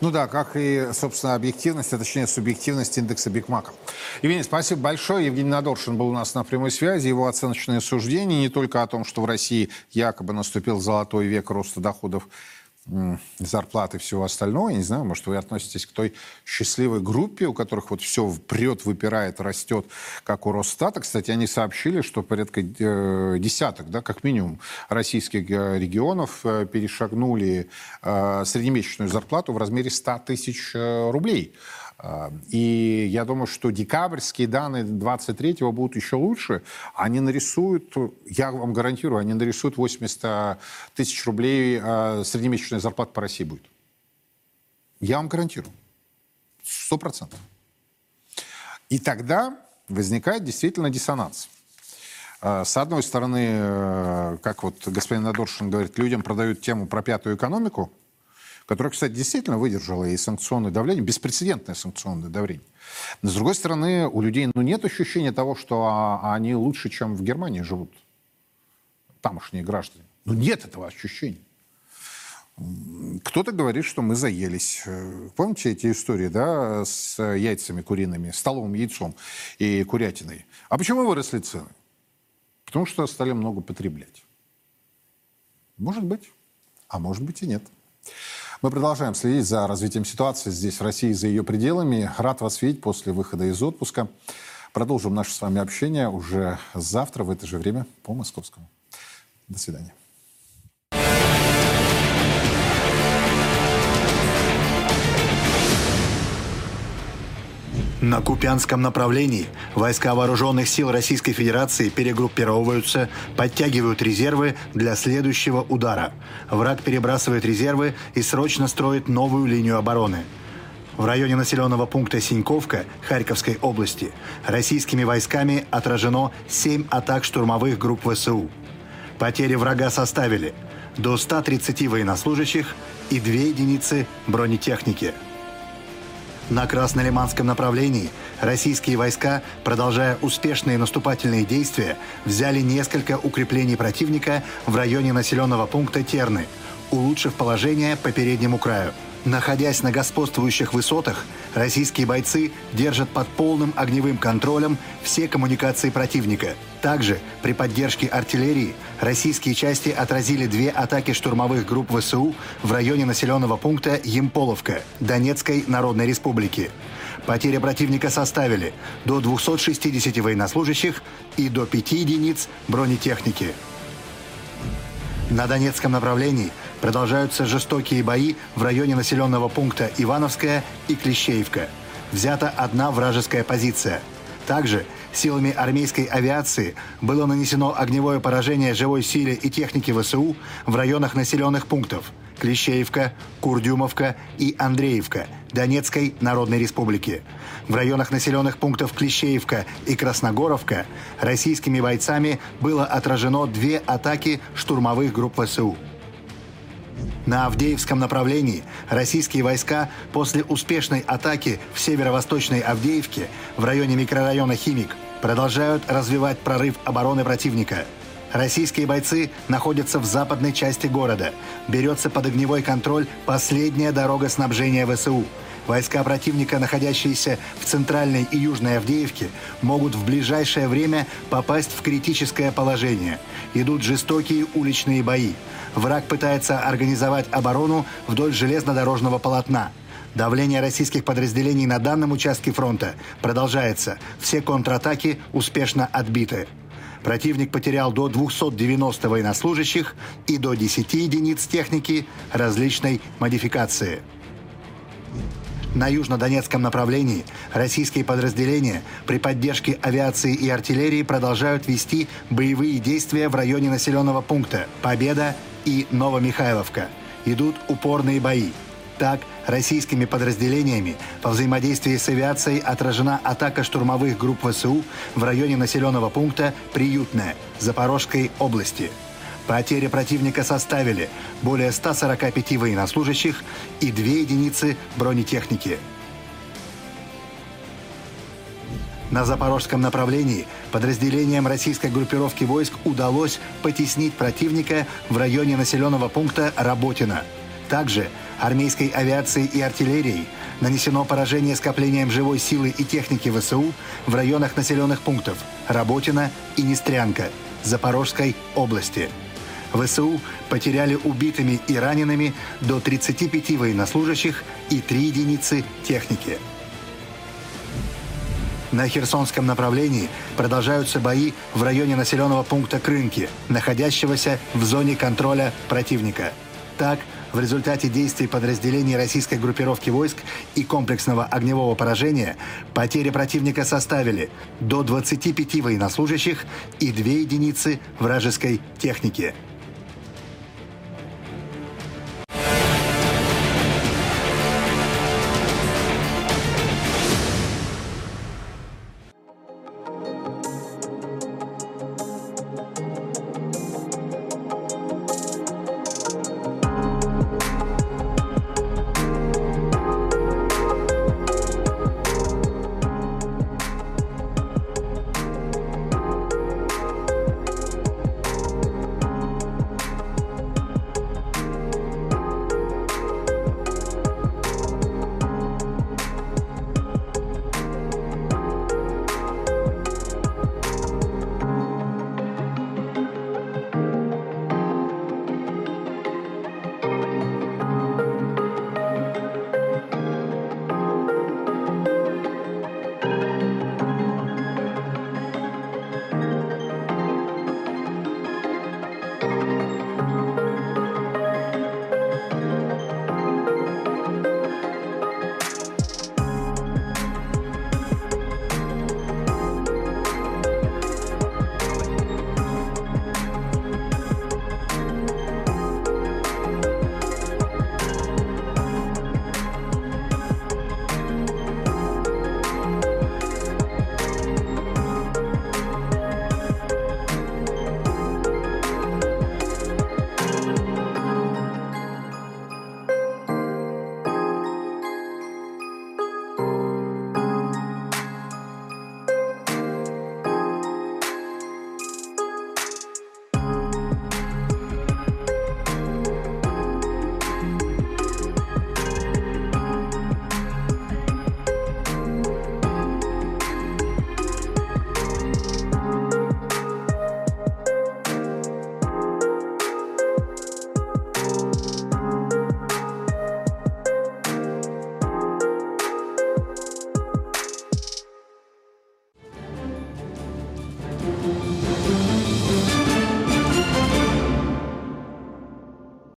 Ну да, как и, собственно, объективность, а точнее субъективность индекса Бигмака. Евгений, спасибо большое. Евгений Надоршин был у нас на прямой связи. Его оценочные суждения не только о том, что в России якобы наступил золотой век роста доходов зарплаты и всего остального. Я не знаю, может, вы относитесь к той счастливой группе, у которых вот все прет, выпирает, растет, как у Росстата. Кстати, они сообщили, что порядка э, десяток, да, как минимум, российских э, регионов э, перешагнули среднемесячную зарплату в размере 100 тысяч рублей. А, и я думаю, что декабрьские данные 23-го будут еще лучше. Они нарисуют, я вам гарантирую, они нарисуют 80 тысяч рублей а, среднемесячная зарплата по России будет. Я вам гарантирую. Сто процентов. И тогда возникает действительно диссонанс. А, с одной стороны, э, как вот господин Надоршин говорит, людям продают тему про пятую экономику, которая, кстати, действительно выдержала и санкционное давление, беспрецедентное санкционное давление. Но, с другой стороны, у людей ну, нет ощущения того, что а, они лучше, чем в Германии живут, тамошние граждане. Ну, нет этого ощущения. Кто-то говорит, что мы заелись. Помните эти истории, да, с яйцами куриными, столовым яйцом и курятиной? А почему выросли цены? Потому что стали много потреблять. Может быть, а может быть и нет. Мы продолжаем следить за развитием ситуации здесь, в России, за ее пределами. Рад вас видеть после выхода из отпуска. Продолжим наше с вами общение уже завтра в это же время по московскому. До свидания. На Купянском направлении войска вооруженных сил Российской Федерации перегруппировываются, подтягивают резервы для следующего удара. Враг перебрасывает резервы и срочно строит новую линию обороны. В районе населенного пункта Синьковка Харьковской области российскими войсками отражено 7 атак штурмовых групп ВСУ. Потери врага составили до 130 военнослужащих и 2 единицы бронетехники. На Краснолиманском направлении российские войска, продолжая успешные наступательные действия, взяли несколько укреплений противника в районе населенного пункта Терны, улучшив положение по переднему краю – Находясь на господствующих высотах, российские бойцы держат под полным огневым контролем все коммуникации противника. Также при поддержке артиллерии российские части отразили две атаки штурмовых групп ВСУ в районе населенного пункта Емполовка Донецкой Народной Республики. Потери противника составили до 260 военнослужащих и до 5 единиц бронетехники. На Донецком направлении – Продолжаются жестокие бои в районе населенного пункта Ивановская и Клещеевка. Взята одна вражеская позиция. Также силами армейской авиации было нанесено огневое поражение живой силе и технике ВСУ в районах населенных пунктов Клещеевка, Курдюмовка и Андреевка Донецкой Народной Республики. В районах населенных пунктов Клещеевка и Красногоровка российскими бойцами было отражено две атаки штурмовых групп ВСУ. На Авдеевском направлении российские войска после успешной атаки в северо-восточной Авдеевке в районе микрорайона «Химик» продолжают развивать прорыв обороны противника. Российские бойцы находятся в западной части города. Берется под огневой контроль последняя дорога снабжения ВСУ. Войска противника, находящиеся в центральной и южной Авдеевке, могут в ближайшее время попасть в критическое положение. Идут жестокие уличные бои. Враг пытается организовать оборону вдоль железнодорожного полотна. Давление российских подразделений на данном участке фронта продолжается. Все контратаки успешно отбиты. Противник потерял до 290 военнослужащих и до 10 единиц техники различной модификации. На южнодонецком направлении российские подразделения при поддержке авиации и артиллерии продолжают вести боевые действия в районе населенного пункта Победа и Новомихайловка. Идут упорные бои. Так, российскими подразделениями по взаимодействии с авиацией отражена атака штурмовых групп ВСУ в районе населенного пункта Приютная Запорожской области. Потери противника составили более 145 военнослужащих и две единицы бронетехники. На запорожском направлении подразделениям российской группировки войск удалось потеснить противника в районе населенного пункта Работина. Также армейской авиацией и артиллерией нанесено поражение скоплением живой силы и техники ВСУ в районах населенных пунктов Работина и Нестрянка Запорожской области. ВСУ потеряли убитыми и ранеными до 35 военнослужащих и 3 единицы техники. На Херсонском направлении продолжаются бои в районе населенного пункта Крынки, находящегося в зоне контроля противника. Так, в результате действий подразделений российской группировки войск и комплексного огневого поражения потери противника составили до 25 военнослужащих и 2 единицы вражеской техники –